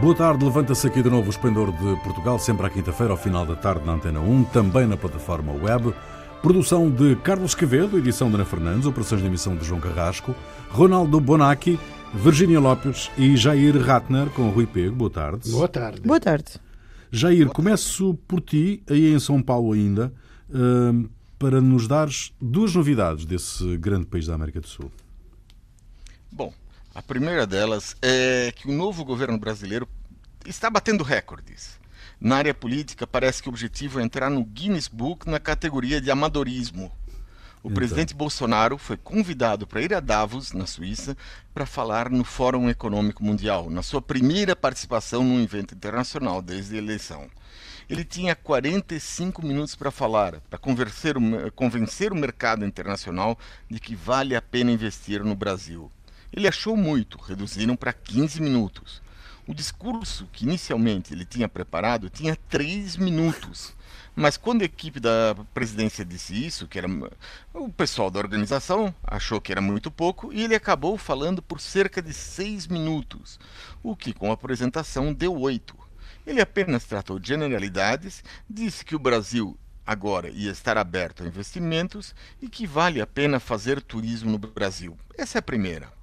Boa tarde, levanta-se aqui de novo o Esplendor de Portugal, sempre à quinta-feira, ao final da tarde, na Antena 1, também na plataforma web. Produção de Carlos Quevedo, edição de Ana Fernandes, operações de emissão de João Carrasco, Ronaldo Bonacci, Virgínia Lopes e Jair Ratner, com Rui Pego. Boa tarde. Boa tarde. Boa tarde. Jair, começo por ti, aí em São Paulo ainda, hum, para nos dares duas novidades desse grande país da América do Sul. Bom, a primeira delas é que o novo governo brasileiro está batendo recordes. Na área política, parece que o objetivo é entrar no Guinness Book na categoria de amadorismo. O Então. presidente Bolsonaro foi convidado para ir a Davos, na Suíça, para falar no Fórum Econômico Mundial, na sua primeira participação num evento internacional desde a eleição. Ele tinha 45 minutos para falar, para convencer o, convencer o mercado internacional de que vale a pena investir no Brasil. Ele achou muito, reduziram para 15 minutos. O discurso que inicialmente ele tinha preparado tinha 3 minutos. Mas quando a equipe da presidência disse isso, que era o pessoal da organização achou que era muito pouco e ele acabou falando por cerca de 6 minutos, o que com a apresentação deu 8. Ele apenas tratou de generalidades, disse que o Brasil agora ia estar aberto a investimentos e que vale a pena fazer turismo no Brasil. Essa é a primeira.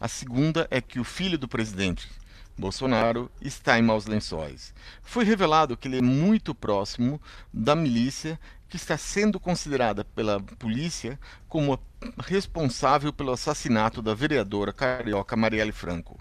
A segunda é que o filho do presidente, Bolsonaro, está em maus lençóis. Foi revelado que ele é muito próximo da milícia que está sendo considerada pela polícia como responsável pelo assassinato da vereadora carioca Marielle Franco.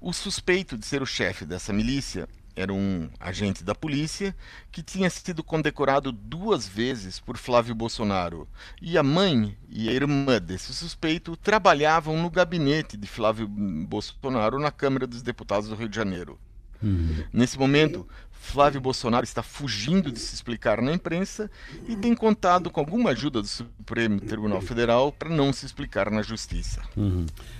O suspeito de ser o chefe dessa milícia era um agente da polícia que tinha sido condecorado duas vezes por Flávio Bolsonaro. E a mãe e a irmã desse suspeito trabalhavam no gabinete de Flávio Bolsonaro na Câmara dos Deputados do Rio de Janeiro. Nesse momento, Flávio Bolsonaro está fugindo de se explicar na imprensa e tem contado com alguma ajuda do Supremo Tribunal Federal para não se explicar na Justiça.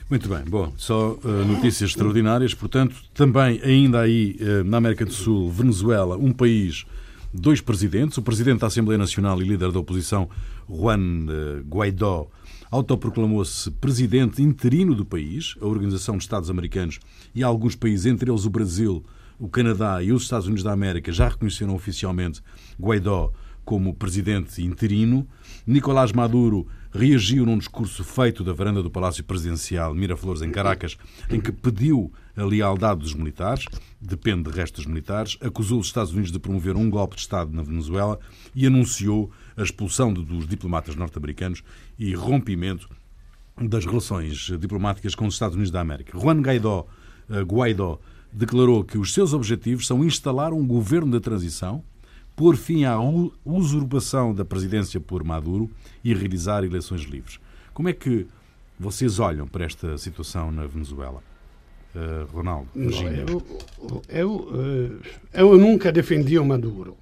Muito bem, bom, só uh, notícias extraordinárias. Portanto, também ainda aí uh, na América do Sul, Venezuela, um país, dois presidentes. O presidente da Assembleia Nacional e líder da oposição, Juan uh, Guaidó, autoproclamou-se presidente interino do país. A Organização de Estados Americanos e alguns países, entre eles o Brasil, o Canadá e os Estados Unidos da América, já reconheceram oficialmente Guaidó como presidente interino. Nicolás Maduro reagiu num discurso feito da varanda do Palácio Presidencial Miraflores, em Caracas, em que pediu a lealdade dos militares, depende de restos militares, acusou os Estados Unidos de promover um golpe de Estado na Venezuela e anunciou a expulsão dos diplomatas norte-americanos e rompimento das relações diplomáticas com os Estados Unidos da América. Juan Guaidó, eh, Guaidó declarou que os seus objetivos são instalar um governo de transição, pôr fim à usurpação da presidência por Maduro e realizar eleições livres. Como é que vocês olham para esta situação na Venezuela? Eh, Ronaldo, Virginia. Eu, eu, eh, eu nunca defendi o Maduro,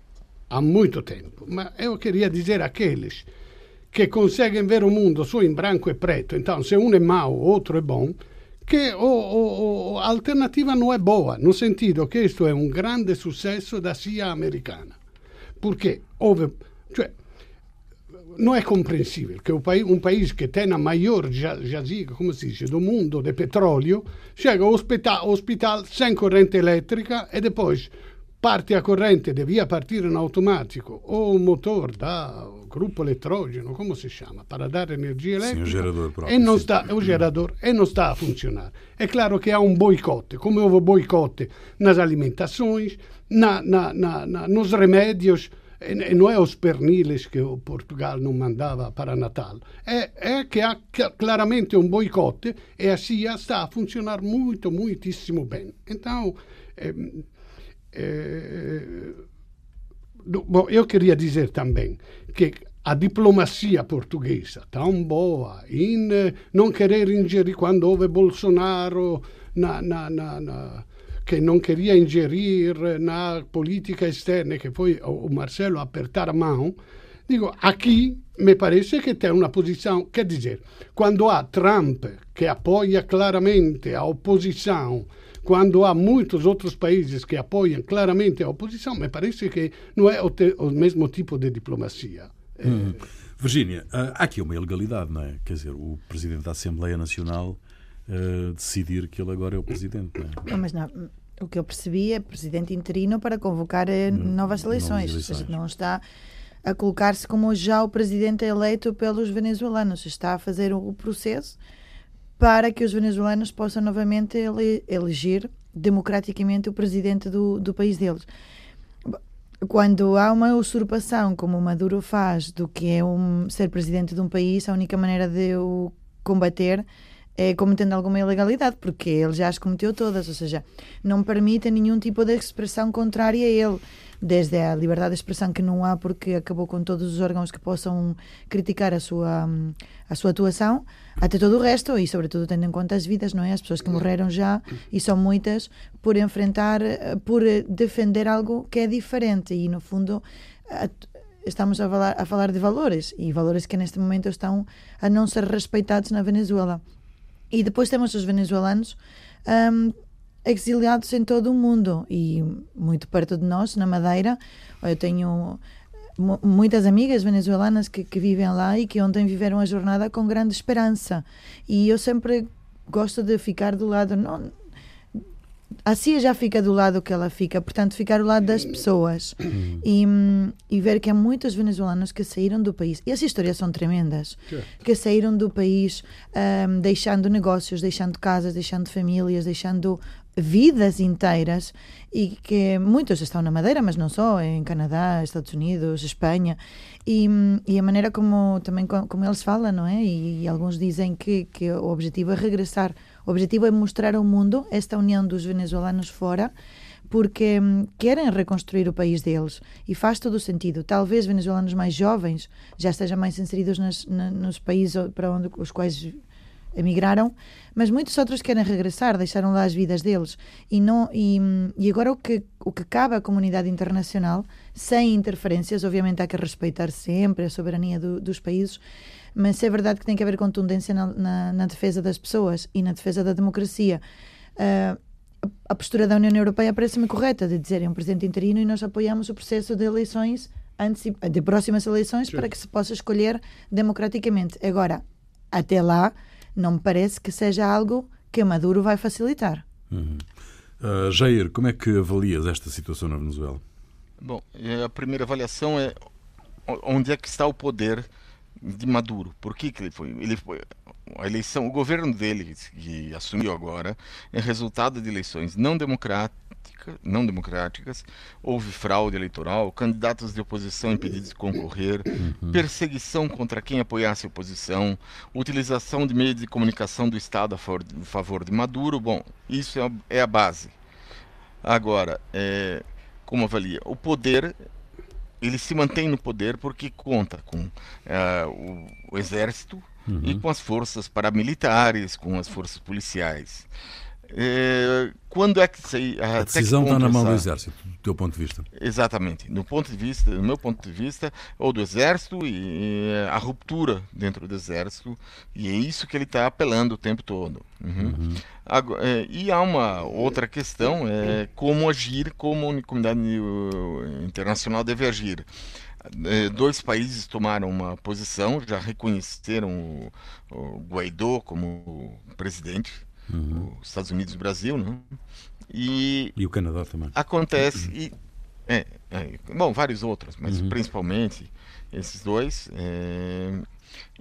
há muito tempo, mas eu queria dizer àqueles que conseguem ver o mundo só em branco e preto, então se um é mau, outro é bom, que o, o- o- a alternativa não é boa, no sentido que isto é um grande sucesso da CIA americana. Porque houve, cioè, não é compreensível que o pai- um país que tem a maior ja- jaziga, como se diz, do mundo de petróleo, chega ao hospital, hospital sem corrente elétrica e depois parte a corrente, devia partir in automatico, o motor da gruppo elettrogeno, come si chiama, para dar energia Sim, o elétrica. gerador próprio, e non sim. sta, o gerador, e non sta a funzionare. È chiaro che ha un boicote, come houve boicote nas alimentações, na, na, na, na, nos remédios, e, não é os perniles que o Portugal não mandava para Natal, é, é que há cl- claramente um boicote e a CIA está a funcionar muito, muitíssimo bem. Então, do- bom, eu queria dizer também que a diplomacia portuguesa, tão boa, em não querer ingerir, quando houve Bolsonaro, na, na, na, na- queria ingerir na política externa, que foi o Marcelo apertar a mão, digo, aqui me parece que tem uma posição, quer dizer, quando há Trump que apoia claramente a oposição, quando há muitos outros países que apoiam claramente a oposição, me parece que não é o, te- o mesmo tipo de diplomacia. Hum. Virgínia, ah, há aqui uma ilegalidade, não é? Quer dizer, o Presidente da Assembleia Nacional ah, decidir que ele agora é o Presidente, não é? Não, mas não, o que eu percebi é presidente interino para convocar eh, novas eleições. eleições. Ou seja, não está a colocar-se como já o presidente eleito pelos venezuelanos. Está a fazer o processo para que os venezuelanos possam novamente ele eleger democraticamente o presidente do, do país deles. Quando há uma usurpação, como o Maduro faz, do que é um, ser presidente de um país, a única maneira de o combater é cometendo alguma ilegalidade, porque ele já as cometeu todas, ou seja, não permite nenhum tipo de expressão contrária a ele, desde a liberdade de expressão que não há porque acabou com todos os órgãos que possam criticar a sua, a sua atuação, até todo o resto, e sobretudo tendo em conta as vidas, não é? As pessoas que morreram já, e são muitas, por enfrentar, por defender algo que é diferente, e no fundo estamos a falar, a falar de valores, e valores que neste momento estão a não ser respeitados na Venezuela. E depois temos os venezuelanos um, exiliados em todo o mundo e muito perto de nós, na Madeira. Eu tenho muitas amigas venezuelanas que, que vivem lá e que ontem viveram a jornada com grande esperança. E eu sempre gosto de ficar do lado. Não, a CIA já fica do lado que ela fica, portanto, ficar do lado das pessoas e, e, ver que há muitos venezuelanos que saíram do país. E as histórias são tremendas. Que saíram do país um, deixando negócios, deixando casas, deixando famílias, deixando vidas inteiras e que muitos estão na Madeira, mas não só, em Canadá, Estados Unidos, Espanha e, e a maneira como também como eles falam, não é? E, e alguns dizem que, que o objetivo é regressar o objetivo é mostrar ao mundo esta união dos venezuelanos fora, porque hum, querem reconstruir o país deles e faz todo o sentido. Talvez venezuelanos mais jovens já estejam mais inseridos nas, na, nos países para onde os quais emigraram, mas muitos outros querem regressar, deixaram lá as vidas deles. E, não, e, hum, e agora o que, o que cabe à comunidade internacional, sem interferências, obviamente há que respeitar sempre a soberania do, dos países, mas é verdade que tem que haver contundência na, na, na defesa das pessoas e na defesa da democracia. Uh, a postura da União Europeia parece-me correta, de dizer é um presidente interino e nós apoiamos o processo de eleições antes de próximas eleições Sim. para que se possa escolher democraticamente. Agora, até lá, não me parece que seja algo que Maduro vai facilitar. Uhum. Uh, Jair, como é que avalias esta situação na Venezuela? Bom, a primeira avaliação é onde é que está o poder de Maduro. Por que, que ele foi? Ele foi a eleição, o governo dele que assumiu agora é resultado de eleições não democráticas, não democráticas, houve fraude eleitoral, candidatos de oposição impedidos de concorrer, uhum. perseguição contra quem apoiasse a oposição, utilização de meios de comunicação do Estado a favor, de Maduro. Bom, isso é a, é a base. Agora, é, como avalia? O poder ele se mantém no poder porque conta com é, o, o, exército uhum. e com as forças paramilitares, com as forças policiais. É, quando é que se, a, decisão está na mão essa... do exército, do teu ponto de vista? Exatamente, no ponto de vista, do meu ponto de vista, ou do exército e, e a ruptura dentro do exército e é isso que ele está apelando o tempo todo. Uhum. Uhum. Agora, é, e há uma outra questão, é como agir, como a comunidade internacional deve agir. Dois países tomaram uma posição, já reconheceram o, o Guaidó como presidente uhum. os Estados Unidos e o Brasil, né? E, e o Canadá também. Acontece, e, é, é, bom, vários outros, mas uhum. principalmente esses dois. É,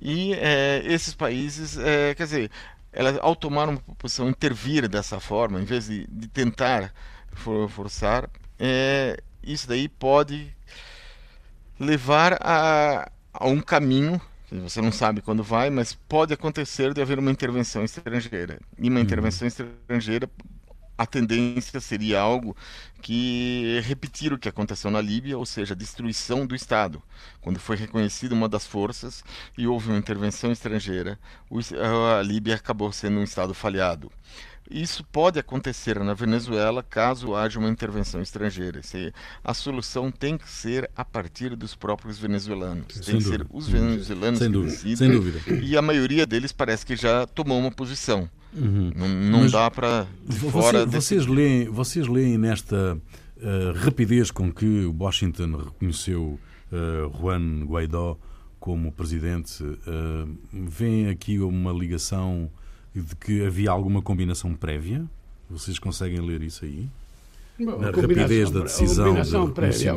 e é, esses países, é, quer dizer, ela, ao tomar uma posição, intervir dessa forma, em vez de, de tentar for, forçar, é, isso daí pode levar a, a um caminho você não sabe quando vai, mas pode acontecer de haver uma intervenção estrangeira. E uma uhum. intervenção estrangeira, a tendência seria algo que repetir o que aconteceu na Líbia, ou seja, a destruição do Estado. Quando foi reconhecida uma das forças e houve uma intervenção estrangeira, a Líbia acabou sendo um Estado falhado. Isso pode acontecer na Venezuela caso haja uma intervenção estrangeira. A solução tem que ser a partir dos próprios venezuelanos. Sem tem dúvida. que ser os venezuelanos Sem que dúvida. decidem. Sem dúvida. E a maioria deles parece que já tomou uma posição. Uhum. Não, não dá para. Você, vocês, leem, vocês leem nesta uh, rapidez com que Washington reconheceu uh, Juan Guaidó como presidente, uh, vem aqui uma ligação de que havia alguma combinação prévia? Vocês conseguem ler isso aí? na rapidez da decisão de prévia.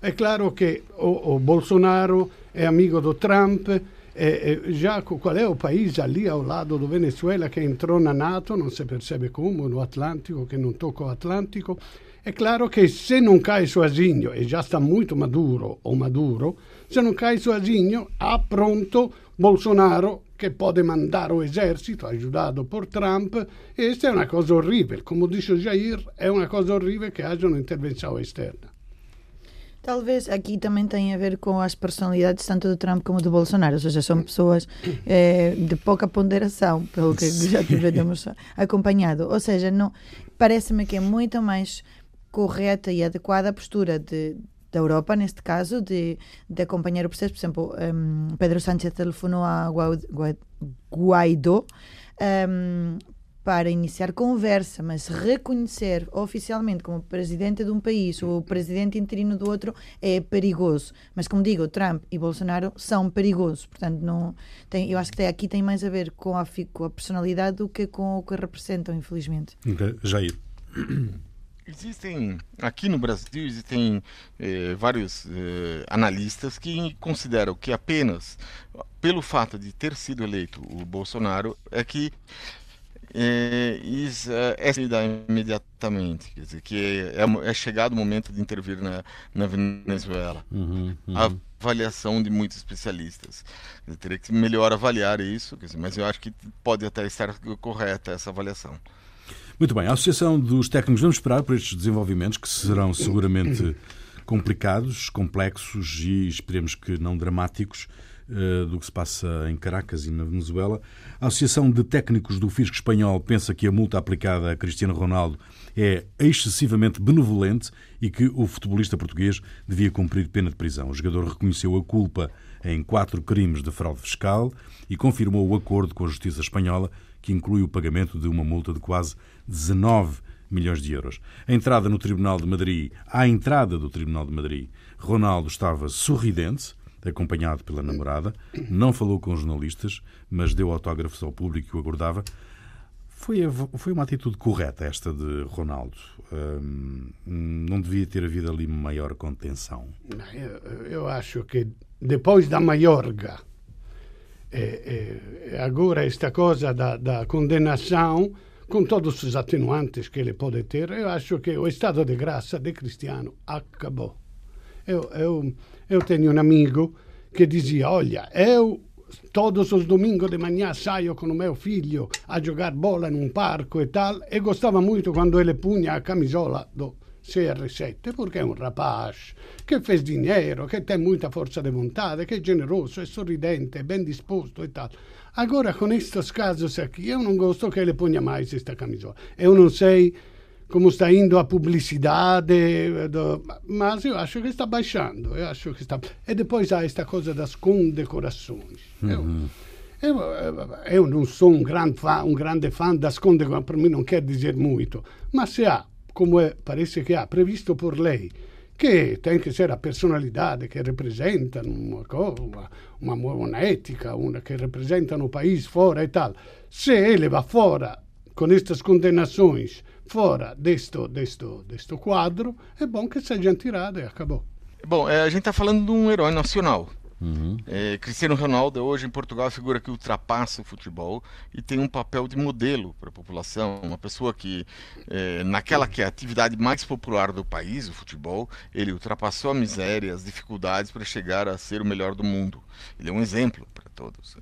é claro que o, o Bolsonaro é amigo do Trump, e, e già qual è il paese lì ao lado do Venezuela che entrò na NATO, non si percebe come, no Atlântico, che non tocca l'Atlantico. È chiaro che se non cai sozinho, e già sta molto maduro o maduro, se non cai sozinho, ha pronto Bolsonaro che può mandare l'esercito, aiutato per Trump, e questa è una cosa orribile. Come dice Jair, è una cosa orribile che haja una intervenção externa. Talvez aqui também tenha a ver com as personalidades tanto do Trump como do Bolsonaro, ou seja, são pessoas é, de pouca ponderação, pelo que já tivemos acompanhado. Ou seja, não parece-me que é muito mais correta e adequada a postura de, da Europa, neste caso, de, de acompanhar o processo. Por exemplo, um, Pedro Sánchez telefonou a Guaidó um, para iniciar conversa, mas reconhecer oficialmente como presidente de um país ou presidente interino do outro é perigoso. Mas como digo, Trump e Bolsonaro são perigosos. Portanto, não tem, eu acho que aqui tem mais a ver com a, com a personalidade do que com o que representam, infelizmente. Okay. Jair. Existem, aqui no Brasil, existem eh, vários eh, analistas que consideram que apenas pelo fato de ter sido eleito o Bolsonaro é que é, isso é imediatamente, quer dizer, que é, é, é, chegado o momento de intervir na, na Venezuela. Uhum, uhum. A avaliação de muitos especialistas. Dizer, teria que melhor avaliar isso, dizer, mas eu acho que pode até estar correta essa avaliação. Muito bem, a Associação dos Técnicos, vamos esperar por estes desenvolvimentos que serão seguramente complicados, complexos e esperemos que não dramáticos uh, do que se passa em Caracas e na Venezuela. A Associação de Técnicos do Fisco Espanhol pensa que a multa aplicada a Cristiano Ronaldo é excessivamente benevolente e que o futebolista português devia cumprir pena de prisão. O jogador reconheceu a culpa em quatro crimes de fraude fiscal e confirmou o acordo com a Justiça Espanhola, que inclui o pagamento de uma multa de quase 19 milhões de euros. A entrada no Tribunal de Madrid, à entrada do Tribunal de Madrid, Ronaldo estava sorridente, acompanhado pela namorada, não falou com jornalistas, mas deu autógrafos ao público que o aguardava. Foi, foi uma atitude correta esta de Ronaldo. Hum, não devia ter havido ali maior contenção. Eu, eu acho que depois da Maiorga, e, e agora esta coisa da, da condenação, com todos os atenuantes que ele pode ter, eu acho que o estado de graça de Cristiano acabou. Eu, eu, eu tenho um amigo que dizia: Olha, eu todos os domingos de manhã saio com o meu filho a jogar bola num parco e tal, e gostava muito quando ele punha a camisola do CR7, porque é um rapaz que fez dinheiro, que tem muita força de vontade, que é generoso, é sorridente, é bem disposto e tal. Agora, com estes casos aqui, eu não gosto que ele ponha mais esta camisola. Eu não sei como está indo a publicidade, do, mas eu acho que está baixando. Eu acho que está... E depois há esta coisa das condecorações. Uhum. Eu, eu, eu, não sou um grande, fã, um grande fã das condecorações, para mim não quer dizer muito, mas se há, como parece que há, previsto por lei, que tem que ser a personalidade que representa uma, uma, uma, ética, uma que representa no país fora e tal, se ele vai fora com estas condenações fora deste, deste, deste quadro, é bom que seja tirado e acabou. Bom, é, a gente está falando de um herói nacional. Uhum. É, Cristiano Ronaldo hoje em Portugal é a figura que ultrapassa o futebol e tem um papel de modelo para a população, uma pessoa que é, naquela que é a atividade mais popular do país, o futebol, ele ultrapassou a miséria, as dificuldades para chegar a ser o melhor do mundo. Ele é um exemplo para todos.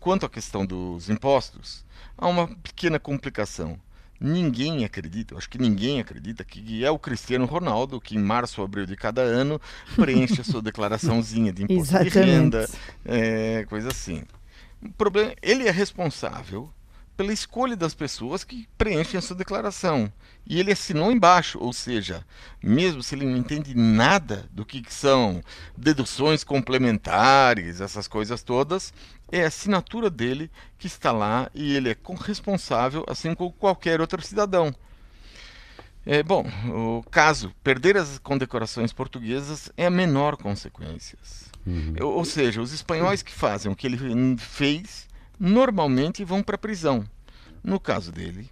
Quanto à questão dos impostos, há uma pequena complicação ninguém acredita, eu acho que ninguém acredita que é o Cristiano Ronaldo que em março ou abril de cada ano preenche a sua declaraçãozinha de imposto de renda, é, coisa assim. O problema, ele é responsável pela escolha das pessoas que preenchem a sua declaração. E ele assinou embaixo, ou seja, mesmo se ele não entende nada do que são deduções complementares, essas coisas todas, é a assinatura dele que está lá e ele é responsável, assim como qualquer outro cidadão. É, bom, o caso, perder as condecorações portuguesas é a menor consequência. Uhum. Ou seja, os espanhóis que fazem o que ele fez normalmente vão para a prisão. No caso dele,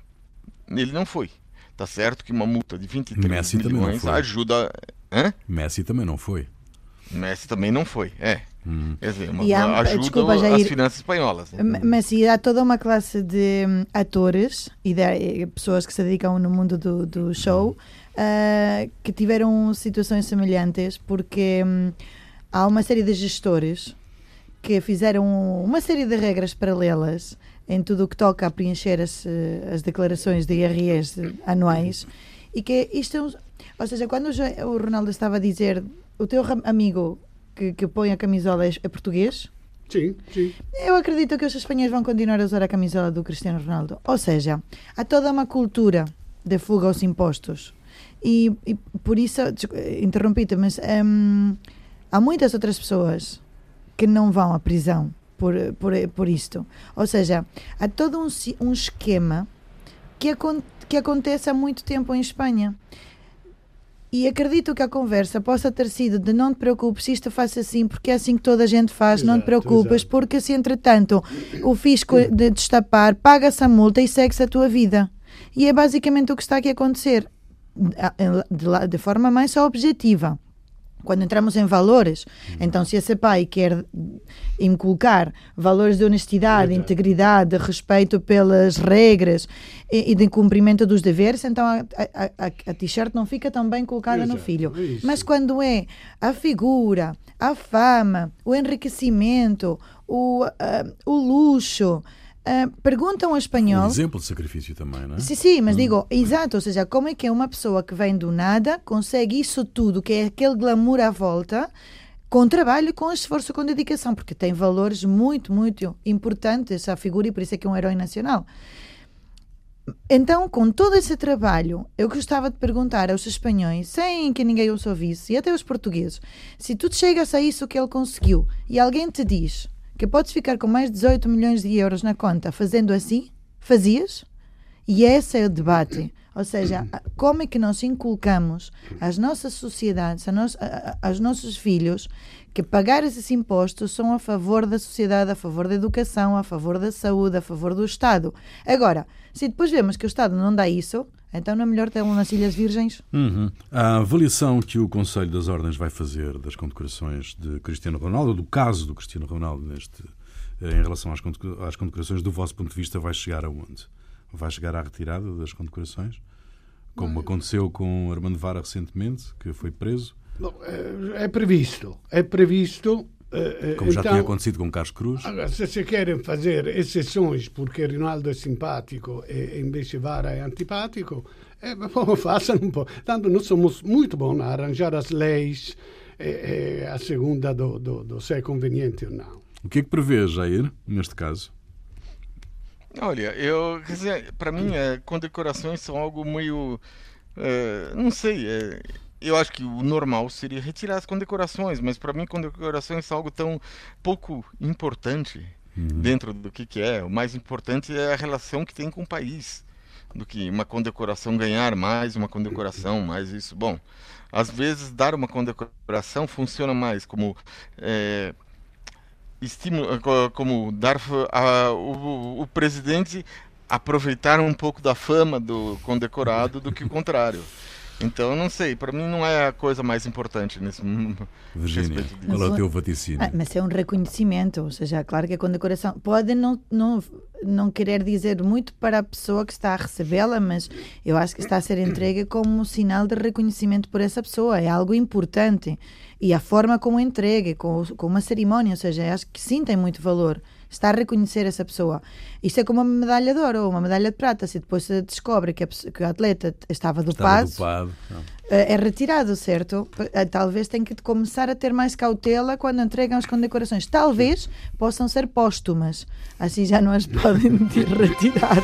ele não foi. Tá certo que uma multa de 23 Messi milhões ajuda. Hã? Messi também não foi. Messi também não foi, é. Hum. Quer dizer, uma, há, ajuda desculpa, Jair, as finanças espanholas. Mas há toda uma classe de hum, atores e de eh, pessoas que se dedicam no mundo do, do show uh, que tiveram situações semelhantes porque um, há uma série de gestores que fizeram uma série de regras paralelas em tudo o que toca a preencher as, eh, as declarações de IRS anuais e que isto é um, ou seja, quando o Ronaldo estava a dizer o teu amigo que, que põe a camisola é, é português? Sim, sim. Eu acredito que os espanhóis vão continuar a usar a camisola do Cristiano Ronaldo. Ou seja, há toda uma cultura de fuga aos impostos. E, e por isso, interrompi-te, mas hum, há muitas outras pessoas que não vão à prisão por, por, por isto. Ou seja, há todo um, um esquema que, que acontece há muito tempo em Espanha. E acredito que a conversa possa ter sido de não te preocupes, isto faça assim, porque é assim que toda a gente faz, exato, não te preocupes, exato. porque se entretanto o fisco de destapar paga-se a multa e segue-se a tua vida. E é basicamente o que está aqui a acontecer, de, de forma mais objetiva. Quando entramos em valores, uhum. então se esse pai quer inculcar valores de honestidade, de integridade, de respeito pelas regras e, e, de cumprimento dos deveres, então a, a, a, a t-shirt não fica tão bem colocada Exato. no filho. Isso. Mas quando é a figura, a fama, o enriquecimento, o, uh, o luxo, Uh, perguntam ao espanhol. Um exemplo de sacrifício também, não é? Sim, sim, mas hum. digo, exato, ou seja, como é que uma pessoa que vem do nada consegue isso tudo, que é aquele glamour à volta, com trabalho, com esforço, com dedicação, porque tem valores muito, muito importantes a figura e por isso é que é um herói nacional. Então, com todo esse trabalho, eu gostava de perguntar aos espanhóis, sem que ninguém os ouvisse, e até aos portugueses, se tu chegas a isso que ele conseguiu e alguém te diz que podes ficar com mais de 18 milhões de euros na conta fazendo assim? Fazias? E esse é o debate. Ou seja, como é que nós inculcamos às nossas sociedades, a, a, aos nossos filhos, que pagar esses impostos são a favor da sociedade, a favor da educação, a favor da saúde, a favor do Estado. Agora, se depois vemos que o Estado não dá isso, então não é melhor ter um nas Ilhas Virgens? Uhum. A avaliação que o Conselho das Ordens vai fazer das condecorações de Cristiano Ronaldo, do caso do Cristiano Ronaldo neste, eh, em relação às condecorações, do vosso ponto de vista, vai chegar aonde? Vai chegar à retirada das condecorações? Como aconteceu com Armando Vara recentemente, que foi preso? Não, é, é previsto. É previsto Como já então, tinha acontecido com Carlos Cruz. Agora, se se querem fazer exceções porque Rinaldo é simpático e invece Vara é antipático, eh, façam um pouco. Tanto nós somos muito bons a arranjar as leis eh, a segunda do, do, do se é conveniente ou não. O que é que prevê, Jair, neste caso? Olha, eu, para mim, é, condecorações são algo meio. É, não sei. É, eu acho que o normal seria retirar as condecorações, mas para mim condecorações são algo tão pouco importante uhum. dentro do que, que é. O mais importante é a relação que tem com o país, do que uma condecoração ganhar mais, uma condecoração mais isso. Bom, às vezes dar uma condecoração funciona mais como é, estímulo, como dar a, o, o presidente aproveitar um pouco da fama do condecorado do que o contrário. Então, não sei, para mim não é a coisa mais importante nesse Virgínia, qual é o teu vaticínio? Ah, mas é um reconhecimento, ou seja, claro que a condecoração pode não, não, não querer dizer muito para a pessoa que está a recebê-la, mas eu acho que está a ser entregue como um sinal de reconhecimento por essa pessoa, é algo importante. E a forma como é entregue, com, com uma cerimónia, ou seja, acho que sim tem muito valor está a reconhecer essa pessoa. Isto é como uma medalha de ouro ou uma medalha de prata. Se depois se descobre que, a, que o atleta estava dopado, estava dopado eh, é retirado, certo? Eh, talvez tenha que começar a ter mais cautela quando entregam as condecorações. Talvez possam ser póstumas. Assim já não as podem retirar.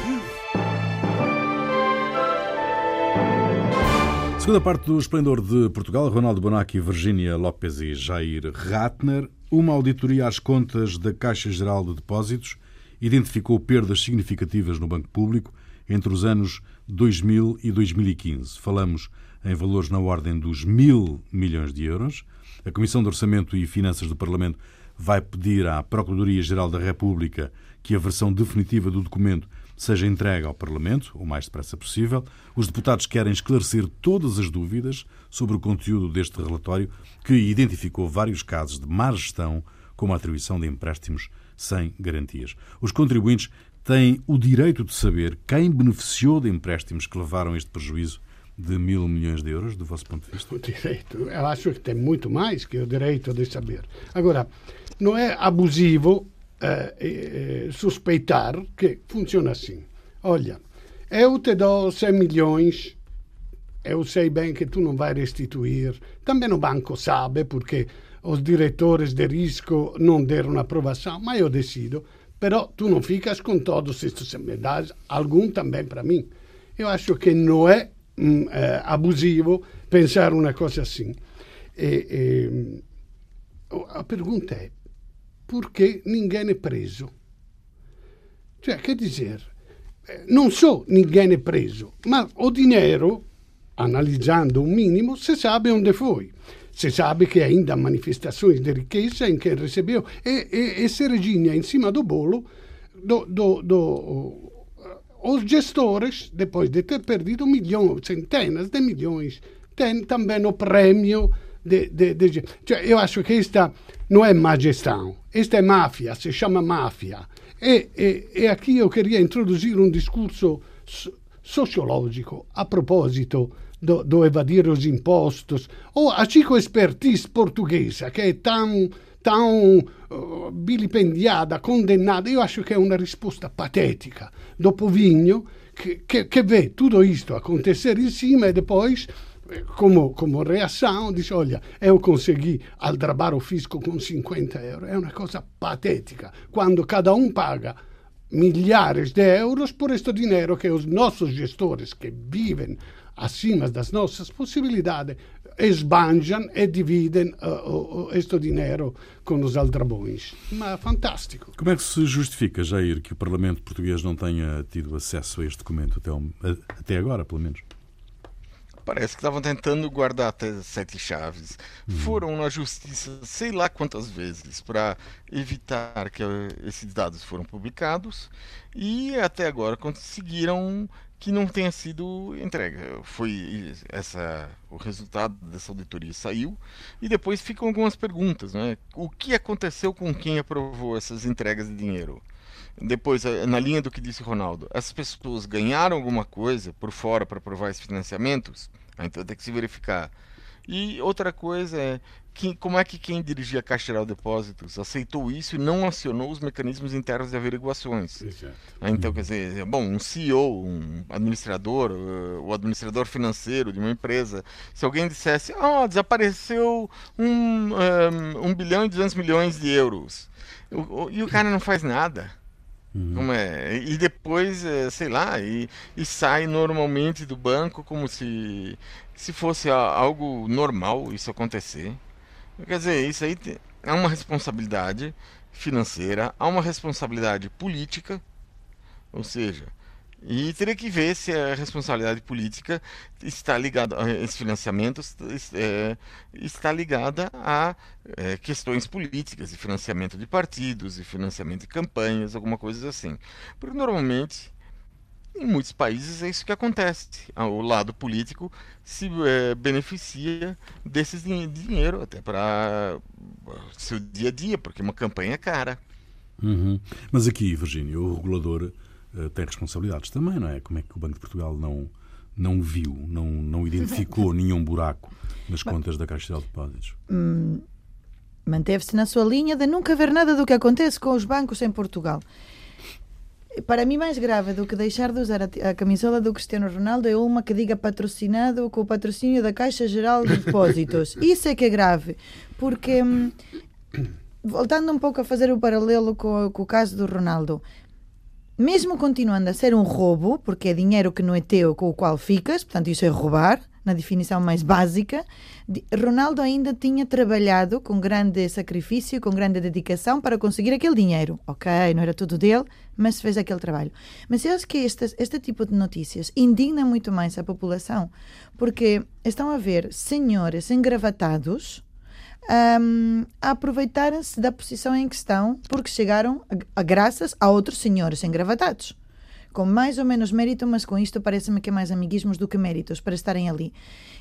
Segunda parte do Esplendor de Portugal, Ronaldo Bonacci, Virgínia Lopes e Jair Ratner. Uma auditoria às contas da Caixa Geral de Depósitos identificou perdas significativas no Banco Público entre os anos 2000 e 2015. Falamos em valores na ordem dos mil milhões de euros. A Comissão de Orçamento e Finanças do Parlamento vai pedir à Procuradoria-Geral da República que a versão definitiva do documento seja entregue ao Parlamento o mais depressa possível. Os deputados querem esclarecer todas as dúvidas sobre o conteúdo deste relatório, que identificou vários casos de má gestão, como a atribuição de empréstimos sem garantias. Os contribuintes têm o direito de saber quem beneficiou de empréstimos que levaram este prejuízo de mil milhões de euros, do vosso ponto de vista? O direito, eu acho que tem muito mais que o direito de saber. Agora, não é abusivo eh, eh, suspeitar que funciona assim. Olha, eu te dou 100 milhões, eu sei bem que tu não vai restituir. Também o banco sabe, porque os diretores de risco não deram aprovação, mas eu decido. Però tu não ficas com todos estes, me dás algum também para mim. Eu acho que não é mm, eh, abusivo pensar uma coisa assim. E, e, a pergunta è perché ninguém è preso? Cioè, che dizer, non so ninguém è preso, ma o dinheiro, analizzando un minimo, se sabe onde foi. Se sabe che ainda manifestações de riqueza em quem recebeu. E, e, e se reginha em cima do bolo do, do, do, os gestores, depois de ter perdido milhões, centenas de milhões, têm também o prêmio de, de, de, cioè, io acho che questa non è má esta é máfia, se chama máfia. E, e, e aqui eu queria introduzir um discurso sociológico a propósito do, do evadere os impostos, ou a expertise portuguesa, che è tão, tão uh, vilipendiata, condannata. Acho che è una risposta patetica do povinho che, che, che vê tudo isto acontecer em cima e depois como, como reação, diz: Olha, eu consegui aldrabar o fisco com 50 euros. É uma coisa patética. Quando cada um paga milhares de euros por este dinheiro que os nossos gestores, que vivem acima das nossas possibilidades, esbanjam e dividem uh, uh, este dinheiro com os aldrabões. Mas fantástico. Como é que se justifica, Jair, que o Parlamento português não tenha tido acesso a este documento até, até agora, pelo menos? Parece que estavam tentando guardar até sete chaves. Uhum. Foram na justiça sei lá quantas vezes para evitar que esses dados foram publicados e até agora conseguiram que não tenha sido entregue. Foi essa o resultado dessa auditoria saiu e depois ficam algumas perguntas, né? O que aconteceu com quem aprovou essas entregas de dinheiro? Depois, eh, na linha do que disse Ronaldo, as pessoas ganharam alguma coisa por fora para aprovar esses financiamentos? Ah, então tem que se verificar. E outra coisa é que, como é que quem dirigia a Caixa Geral de Depósitos aceitou isso e não acionou os mecanismos internos de averiguações? Exato. Ah, então, quer dizer, bom, um CEO, um administrador, uh, o administrador financeiro de uma empresa, se alguém dissesse, ah, oh, desapareceu um, um, um bilhão e duzentos milhões de euros, e o cara não faz nada. Uhum. É? E depois, é, sei lá, e, e sai normalmente do banco como se, se fosse algo normal isso acontecer. Quer dizer, isso aí é uma responsabilidade financeira, há uma responsabilidade política, ou seja, e teria que ver se a responsabilidade política está ligada a esses financiamentos é, está ligada a é, questões políticas e financiamento de partidos e financiamento de campanhas, alguma coisa assim. Porque normalmente em muitos países é isso que acontece. O lado político se beneficia desses din dinheiro até para seu dia a dia, porque uma campanha é cara. Uhum. Mas aqui, Virgínia, o regulador eh, tem responsabilidades também, não é? Como é que o Banco de Portugal não, não viu, não, não identificou nenhum buraco nas contas da Caixa de Depósitos? Hum, Manteve-se na sua linha de nunca ver nada do que acontece com os bancos em Portugal. Para mim, mais grave do que deixar de usar a, a camisola do Cristiano Ronaldo é uma que diga patrocinado com o patrocínio da Caixa Geral de Depósitos. Isso é que é grave, porque hum, voltando um pouco a fazer o paralelo com, com, o caso do Ronaldo, mesmo continuando a ser um roubo, porque é dinheiro que não é teu com o qual ficas, portanto, isso é roubar, na definição mais básica, Ronaldo ainda tinha trabalhado com grande sacrifício, com grande dedicação para conseguir aquele dinheiro. Ok, não era tudo dele, mas fez aquele trabalho. Mas eu acho que este, este tipo de notícias indigna muito mais a população, porque estão a ver senhores engravatados um, a aproveitarem-se da posição em que estão porque chegaram a, a graças a outros senhores engravatados. Com mais ou menos mérito, mas com isto parece-me que é mais amiguismos do que méritos para estarem ali.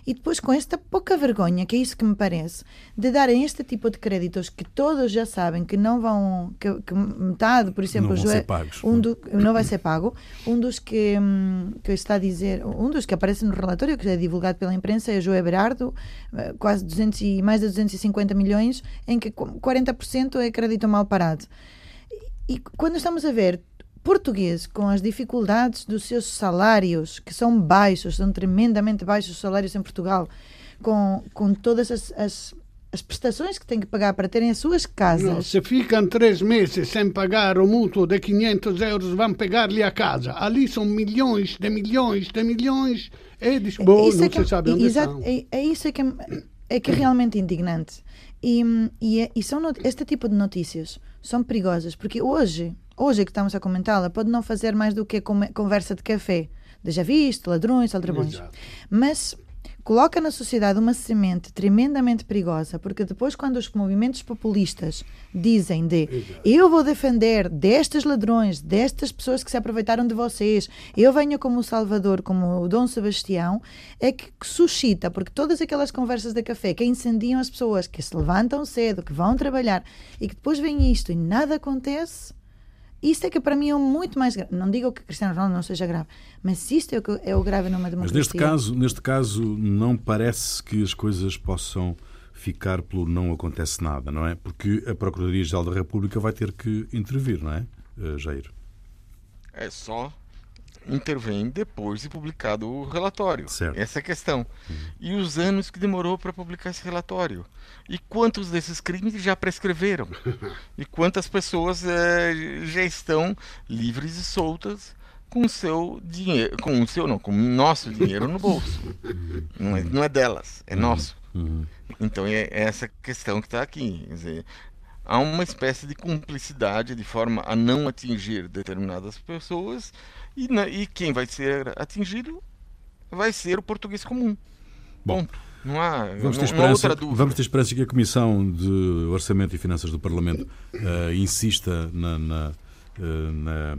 E depois com esta pouca vergonha, que é isso que me parece, de darem este tipo de créditos que todos já sabem que não vão, que, que metade, por exemplo, não, ser pagos, um do, não vai ser pago, um dos que, hum, que está a dizer, um dos que aparece no relatório, que é divulgado pela imprensa, é Joé Berardo, eh, quase 200 e, mais de 250 milhões, em que 40% é crédito mal parado. E quando estamos a ver português, com as dificuldades dos seus salários, que são baixos, são tremendamente baixos os salários em Portugal, com, com todas as, as, as prestações que têm que pagar para terem as suas casas. Não, se ficam três meses sem pagar o mútuo de 500 euros, vão pegar-lhe a casa. Ali são milhões de milhões de milhões. E diz, bom, não é que, se sabe onde exato, É, é isso que é, é que é realmente indignante. E, e, é, e são este tipo de notícias são perigosas, porque hoje hoje que estamos a comentá-la, pode não fazer mais do que conversa de café, de já viste, ladrões, aldrabões. Mas coloca na sociedade uma semente tremendamente perigosa, porque depois, quando os movimentos populistas dizem de Exato. eu vou defender destes ladrões, destas pessoas que se aproveitaram de vocês, eu venho como o Salvador, como o Dom Sebastião, é que suscita, porque todas aquelas conversas de café que incendiam as pessoas, que se levantam cedo, que vão trabalhar e que depois vem isto e nada acontece isso é que para mim é muito mais grave. Não digo que Cristiano Ronaldo não seja grave, mas isto é o, que é o grave numa democracia. Mas neste caso, neste caso não parece que as coisas possam ficar pelo não acontece nada, não é? Porque a Procuradoria-Geral da República vai ter que intervir, não é, eh, Jair? É só intervém depois de publicado o relatório. Certo. Essa é a questão. Uhum. E os anos que demorou para publicar esse relatório. E quantos desses crimes já prescreveram? e quantas pessoas é, já estão livres e soltas com o seu dinheiro, com o seu não, com o nosso dinheiro no bolso. não, é, não é delas, é uhum. nosso. Uhum. Então é, é essa questão que está aqui. Quer dizer, há uma espécie de cumplicidade de forma a não atingir determinadas pessoas e, e quem vai ser atingido vai ser o português comum. Bom, não há, vamos, ter não, outra dúvida. vamos ter esperança que a Comissão de Orçamento e Finanças do Parlamento uh, insista na, na, uh, na,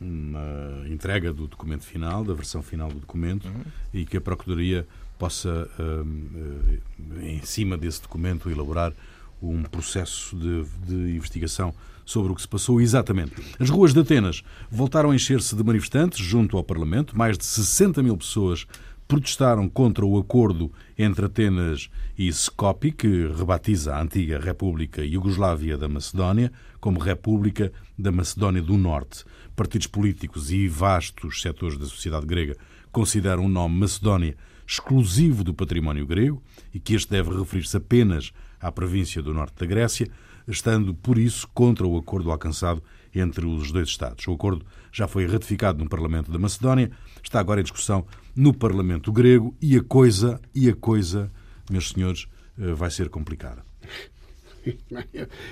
na, entrega do documento final, da versão final do documento, uhum. e que a Procuradoria possa, uh, em cima desse documento, elaborar um processo de, de investigação sobre o que se passou exatamente. As ruas de Atenas voltaram a encher-se de manifestantes junto ao Parlamento. Mais de 60 mil pessoas protestaram contra o acordo entre Atenas e Skopje, que rebatiza a antiga República Iugoslávia da Macedónia como República da Macedónia do Norte. Partidos políticos e vastos setores da sociedade grega consideram o nome Macedónia exclusivo do património grego e que este deve referir-se apenas à província do norte da Grécia estando, por isso, contra o acordo alcançado entre os dois Estados. O acordo já foi ratificado no Parlamento da Macedónia, está agora em discussão no Parlamento grego e a coisa, e a coisa, meus senhores, eh, vai ser complicada.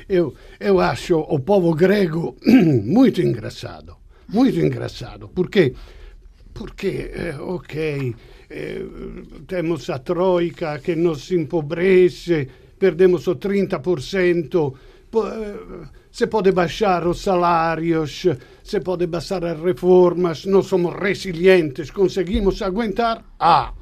Eu, eu acho o povo grego muito engraçado, muito engraçado, porque, porque eh, ok, eh, temos a troika que nos empobrece, perdemos o 30%, se pode baixar os salários, se pode baixar as reformas, nós somos resilientes, conseguimos aguentar. Ah,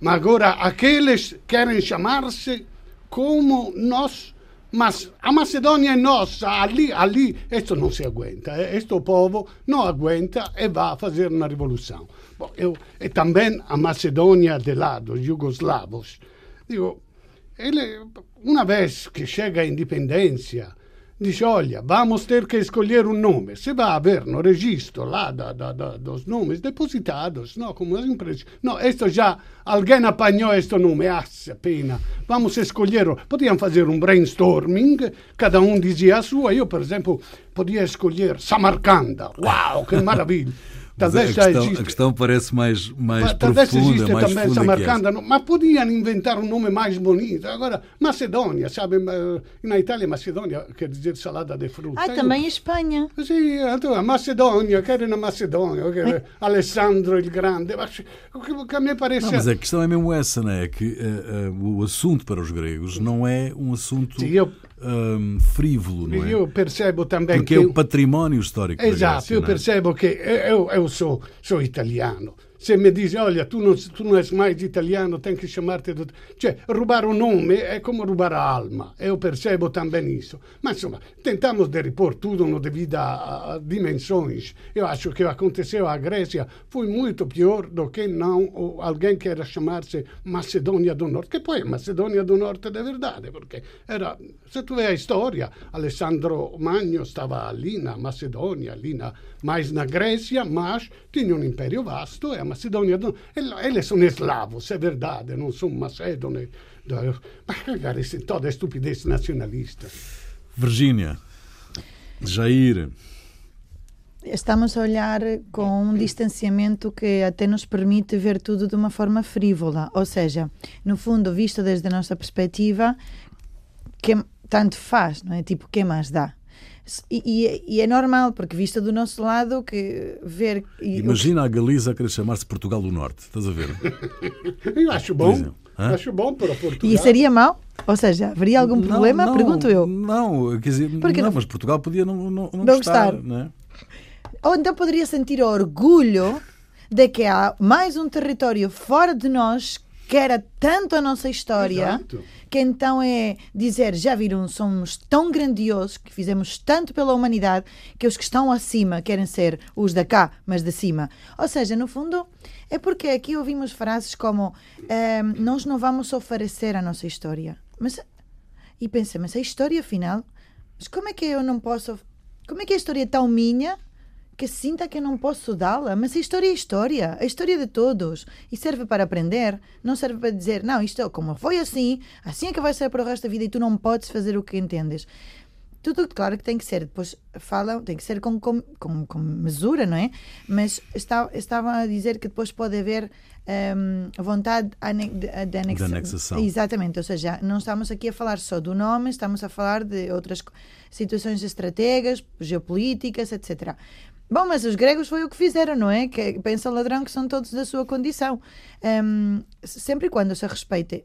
mas agora aqueles querem chamar-se como nós. Mas a Macedônia é nossa, ali, ali, isto não se aguenta, este povo não aguenta e vai fazer uma revolução. Bom, eu, e também a Macedônia de lado, os jugoslavos. Digo, ele, uma vez que chega a independência, diz: Olha, vamos ter que escolher um nome. Se vai haver no registro lá da, da, da, dos nomes depositados, não, como as empresas. Não, isto já, alguém apanhou este nome, ah, pena. Vamos escolher. Podiam fazer um brainstorming, cada um dizia a sua. Eu, por exemplo, podia escolher Samarcanda. Uau, que maravilha! Talvez a, questão, a questão parece mais, mais Talvez profunda, mais também Samarcanda, mas podiam inventar um nome mais bonito. Agora, Macedônia, sabe? Na Itália, Macedônia quer dizer salada de fruta. Ah, também Espanha. Sim, então, a Macedônia, quero na Macedônia, quero Alessandro il Grande. O que, que mim parece... Não, mas a questão é mesmo essa, não é? Que uh, uh, o assunto para os gregos não é um assunto... Sim, eu um, frívolo, não é? Eu percebo também Porque que... é o património histórico Exato, Grécia, eu é? percebo que eu, eu eu sou, sou italiano se mi dici, olha, tu non, tu non sei mai italiano, tem che chiamarti... Cioè, rubare un nome è come rubare alma, e io percebo também isso. Ma insomma, tentamos de repor tudo no devido a, a dimensões. Eu acho que aconteceu à Grécia foi muito pior do que não alguém que era chamar-se Macedônia do Norte, que poi è Macedônia do Norte de verdade, porque era, se tu vê a história, Alessandro Magno stava lì na Macedônia, lì na, mais na Grécia, mas tinha um império vasto e a Macedônia. Eles são eslavos, é verdade, não são macedônios. Mas, é toda a estupidez nacionalista. Virgínia, Jair. Estamos a olhar com um distanciamento que até nos permite ver tudo de uma forma frívola. Ou seja, no fundo, visto desde a nossa perspectiva, que tanto faz, não é? Tipo, que mais dá? E, e, e, é normal, porque vista do nosso lado, que ver. Imagina que... a Galiza a querer chamar-se Portugal do Norte, estás a ver? eu acho bom. Acho bom para Portugal. E seria mau? Ou seja, haveria algum problema? Não, não, Pergunto eu. Não, quer dizer, porque não, mas Portugal podia não, não, não, não gostar. gostar. Não é? Ou então poderia sentir orgulho de que há mais um território fora de nós que era tanto a nossa história Exato. que então é dizer, já viram, somos tão grandiosos que fizemos tanto pela humanidade que os que estão acima querem ser os da cá, mas de cima. Ou seja, no fundo, é porque aqui ouvimos frases como ehm, nós não vamos oferecer a nossa história. Mas, e pensa, mas a história final, mas como é que eu não posso. Como é que a história é tão minha que sinta que não posso dá-la, mas a história é história, a história de todos e serve para aprender, não serve para dizer, não, isto é como foi assim, assim é que vai ser para o resto da vida e tu não podes fazer o que entendes. Tudo claro que tem que ser, depois falam, tem que ser com, com, com, com mesura, não é? Mas está, estava a dizer que depois pode haver um, vontade de, de, anexa, de anexação. Exatamente, ou seja, não estamos aqui a falar só do nome, estamos a falar de outras situações estratégias, geopolíticas, etc. Bom, mas os gregos foi o que fizeram, não é? Que pensa o ladrão que são todos da sua condição. Um, sempre e quando se respeite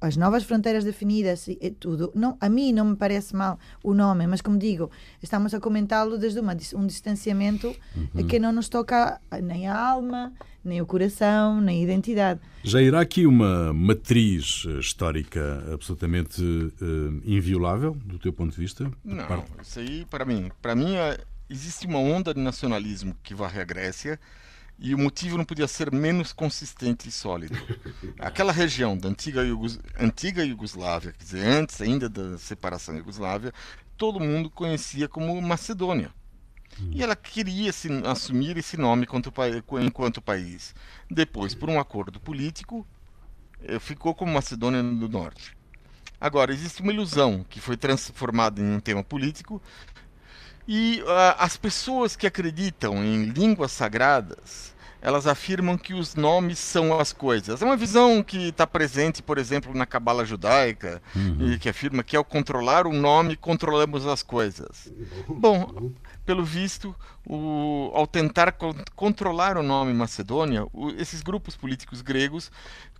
as novas fronteiras definidas e tudo, não, a mim não me parece mal o nome, mas como digo, estamos a comentá-lo desde uma, um distanciamento uhum. que não nos toca nem a alma, nem o coração, nem a identidade. Já irá aqui uma matriz histórica absolutamente uh, inviolável, do teu ponto de vista? Não, parte... isso aí, para mim, para mim é existe uma onda de nacionalismo que varre a Grécia e o motivo não podia ser menos consistente e sólido. Aquela região da antiga, antiga Iugoslávia, quer dizer, antes ainda da separação da Iugoslávia, todo mundo conhecia como Macedônia. E ela queria se, assumir esse nome enquanto, enquanto país. Depois, por um acordo político, eh, ficou como Macedônia do Norte. Agora, existe uma ilusão que foi transformada em um tema político e uh, as pessoas que acreditam em línguas sagradas, elas afirmam que os nomes são as coisas. É uma visão que está presente, por exemplo, na Cabala judaica, uhum. e que afirma que ao controlar o nome, controlamos as coisas. Bom, pelo visto, o, ao tentar co controlar o nome Macedônia, o, esses grupos políticos gregos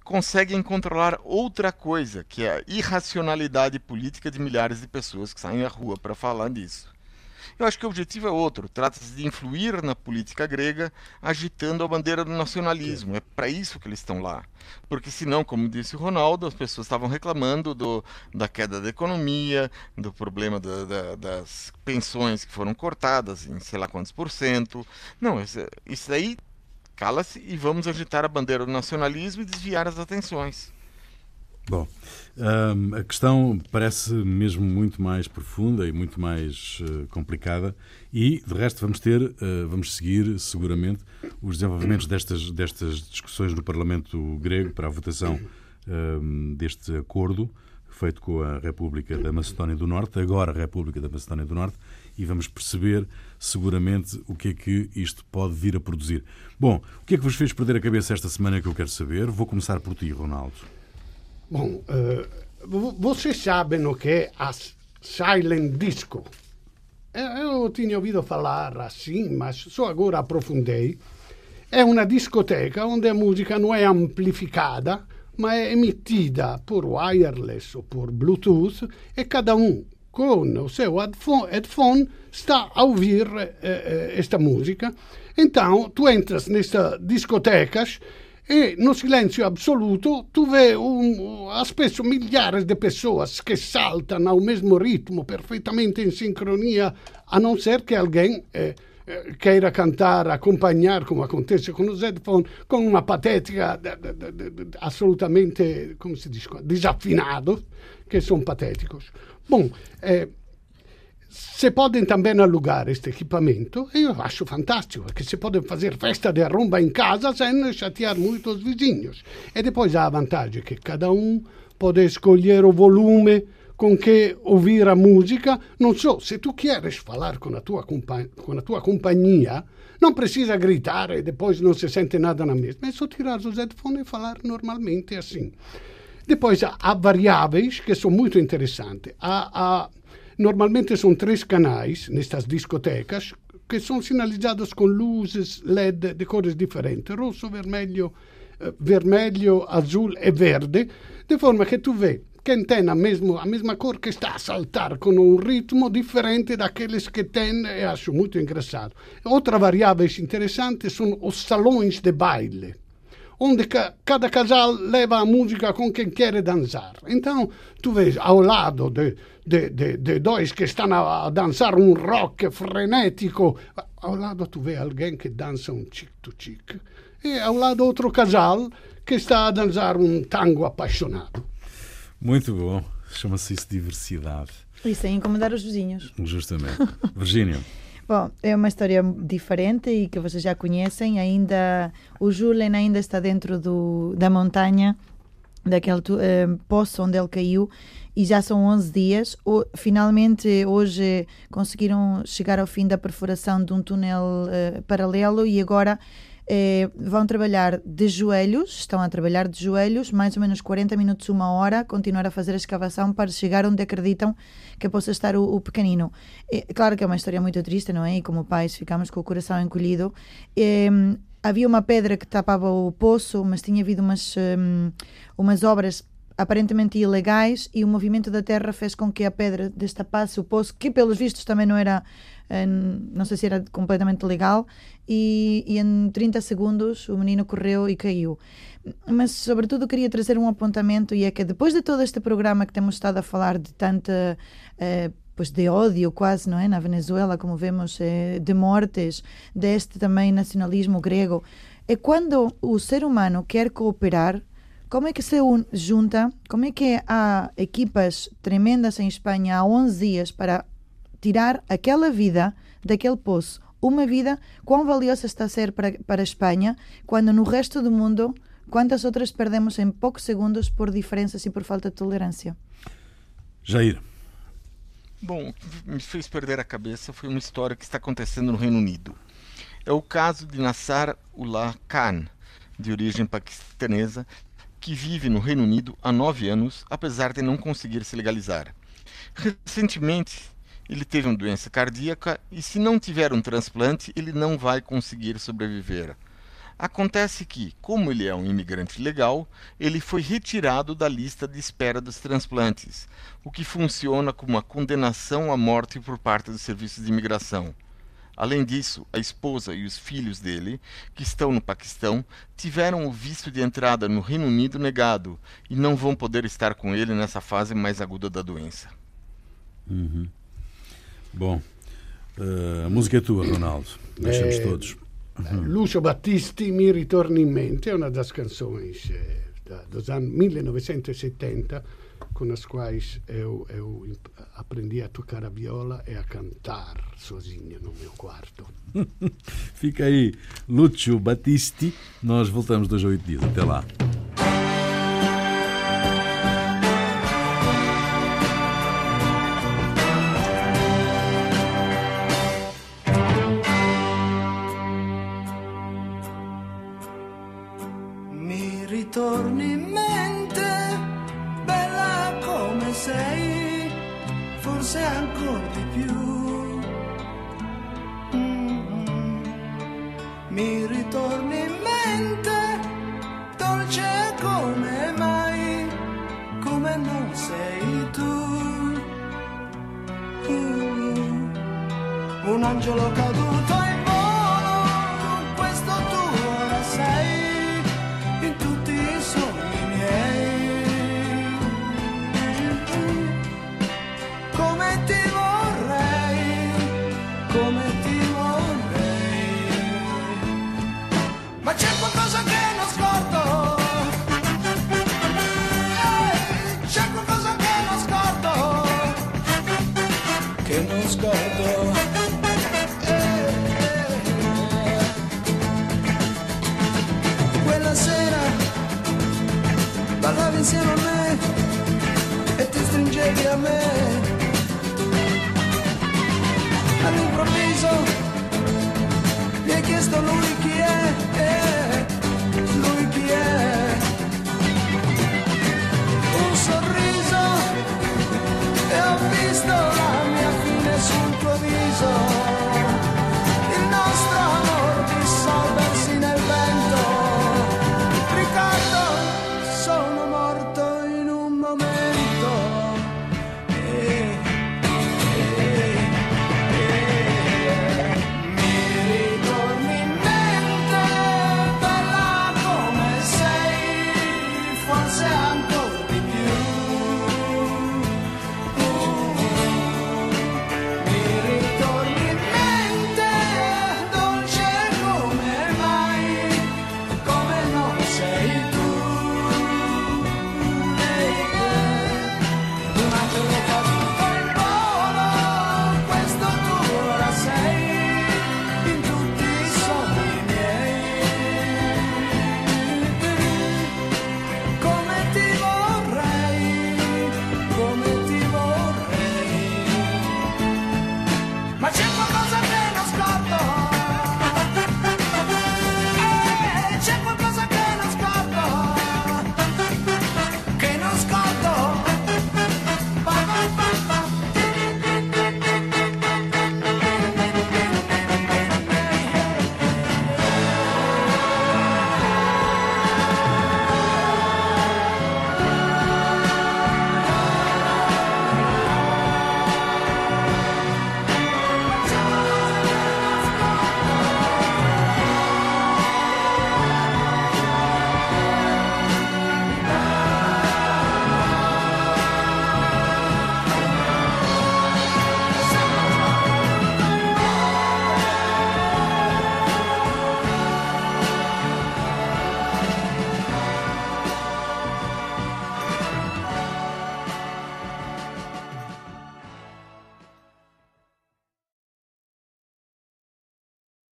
conseguem controlar outra coisa, que é a irracionalidade política de milhares de pessoas que saem à rua para falar disso. Eu acho que o objetivo é outro. Trata-se de influir na política grega, agitando a bandeira do nacionalismo. É para isso que eles estão lá. Porque senão, como disse o Ronaldo, as pessoas estavam reclamando do, da queda da economia, do problema da, da, das pensões que foram cortadas em sei lá quantos por cento. Não, isso, isso aí cala-se e vamos agitar a bandeira do nacionalismo e desviar as atenções. Bom, um, a questão parece mesmo muito mais profunda e muito mais uh, complicada e, de resto, vamos ter, uh, vamos seguir seguramente os desenvolvimentos destas, destas discussões no Parlamento grego para a votação um, deste acordo feito com a República da Macedónia do Norte, agora a República da Macedónia do Norte, e vamos perceber seguramente o que é que isto pode vir a produzir. Bom, o que é que vos fez perder a cabeça esta semana que eu quero saber? Vou começar por ti, Ronaldo. Bom, uh, vocês sabem o que é a silent disco? Eu tinha ouvido falar assim, mas só agora aprofundei. É uma discoteca onde a música não é amplificada, mas é emitida por wireless ou por Bluetooth e cada um com o seu headphone está a ouvir eh, esta música. Então, tu entras nessas discotecas e no silêncio absoluto tu vê um, spesso milhares de pessoas que saltam ao mesmo ritmo, perfeitamente em sincronia, a não ser que alguém eh, eh, queira cantar, acompanhar, como acontece com os headphones, com uma patética absolutamente, como se diz, desafinado, que são patéticos. Bom, eh, se podem também alugar este equipamento, eu acho fantástico, porque se podem fazer festa de rumba em casa sem chatear muito os vizinhos. E depois há a vantagem que cada um pode escolher o volume com que ouvir a música. Não só, se tu queres falar com a tua, com a tua companhia, não precisa gritar e depois não se sente nada na mesma. É só tirar os headphones e falar normalmente assim. Depois há variáveis que são muito interessantes. Há, há Normalmente são três canais nestas discotecas que são sinalizados com luzes LED de cores diferentes: rosso, vermelho, eh, vermelho, azul e verde, de forma que tu vê quem tem a mesma, a mesma cor que está a saltar com um ritmo diferente daqueles que tem, e acho muito engraçado. Outra variável interessante são os salões de baile onde ca cada casal leva a música com quem quer dançar. Então, tu vês ao lado de, de, de, de dois que estão a, dançar um rock frenético, ao lado tu vês alguém que dança um chic-to-chic, e ao lado outro casal que está a dançar um tango apaixonado. Muito bom. Chama-se isso diversidade. E sem incomodar os vizinhos. Justamente. Virgínia. Bom, é uma história diferente e que vocês já conhecem. Ainda o Julen ainda está dentro do, da montanha, daquele uh, poço onde ele caiu, e já são 11 dias. O, finalmente, hoje conseguiram chegar ao fim da perfuração de um túnel uh, paralelo e agora eh, vão trabalhar de joelhos, estão a trabalhar de joelhos, mais ou menos 40 minutos, uma hora, continuar a fazer a escavação para chegar onde acreditam que possa estar o, o pequenino. É, claro que é uma história muito triste, não é? E como pais ficamos com o coração encolhido. Havia uma pedra que tapava o poço, mas tinha havido umas, um, umas obras aparentemente ilegais e o movimento da terra fez com que a pedra destapasse o poço, que pelos vistos também não era, eh, não sei se era completamente legal, e, e em 30 segundos o menino correu e caiu. Mas, sobretudo, queria trazer um apontamento e é que depois de todo este programa que temos estado a falar de tanta. Eh, pois de ódio quase, não é? Na Venezuela, como vemos, eh, de mortes, deste também nacionalismo grego. É quando o ser humano quer cooperar, como é que se junta? Como é que há equipas tremendas em Espanha há 11 dias para tirar aquela vida daquele poço? Uma vida, quão valiosa está a ser para, para a Espanha, quando no resto do mundo, quantas outras perdemos em poucos segundos por diferenças e por falta de tolerância? Jair. Bom, o que me fez perder a cabeça foi uma história que está acontecendo no Reino Unido. É o caso de Nassar Ullah Khan, de origem paquistanesa, que vive no Reino Unido há nove anos, apesar de não conseguir se legalizar. Recentemente, ele teve uma doença cardíaca e, se não tiver um transplante, ele não vai conseguir sobreviver. Acontece que, como ele é um imigrante legal, ele foi retirado da lista de espera dos transplantes, o que funciona como uma condenação à morte por parte dos serviços de imigração. Além disso, a esposa e os filhos dele, que estão no Paquistão, tiveram o visto de entrada no Reino Unido negado e não vão poder estar com ele nessa fase mais aguda da doença. Uhum. Bom, uh, a música é tua, Ronaldo. Deixamos é, todos. Lucio Battisti mi ritorna in mente, é uma das canções eh, dos anos 1970 com as quais eu, eu aprendi a tocar a viola e a cantar sozinho no meu quarto. Fica aí, Lúcio Battisti. Nós voltamos dois a oito dias. Até lá.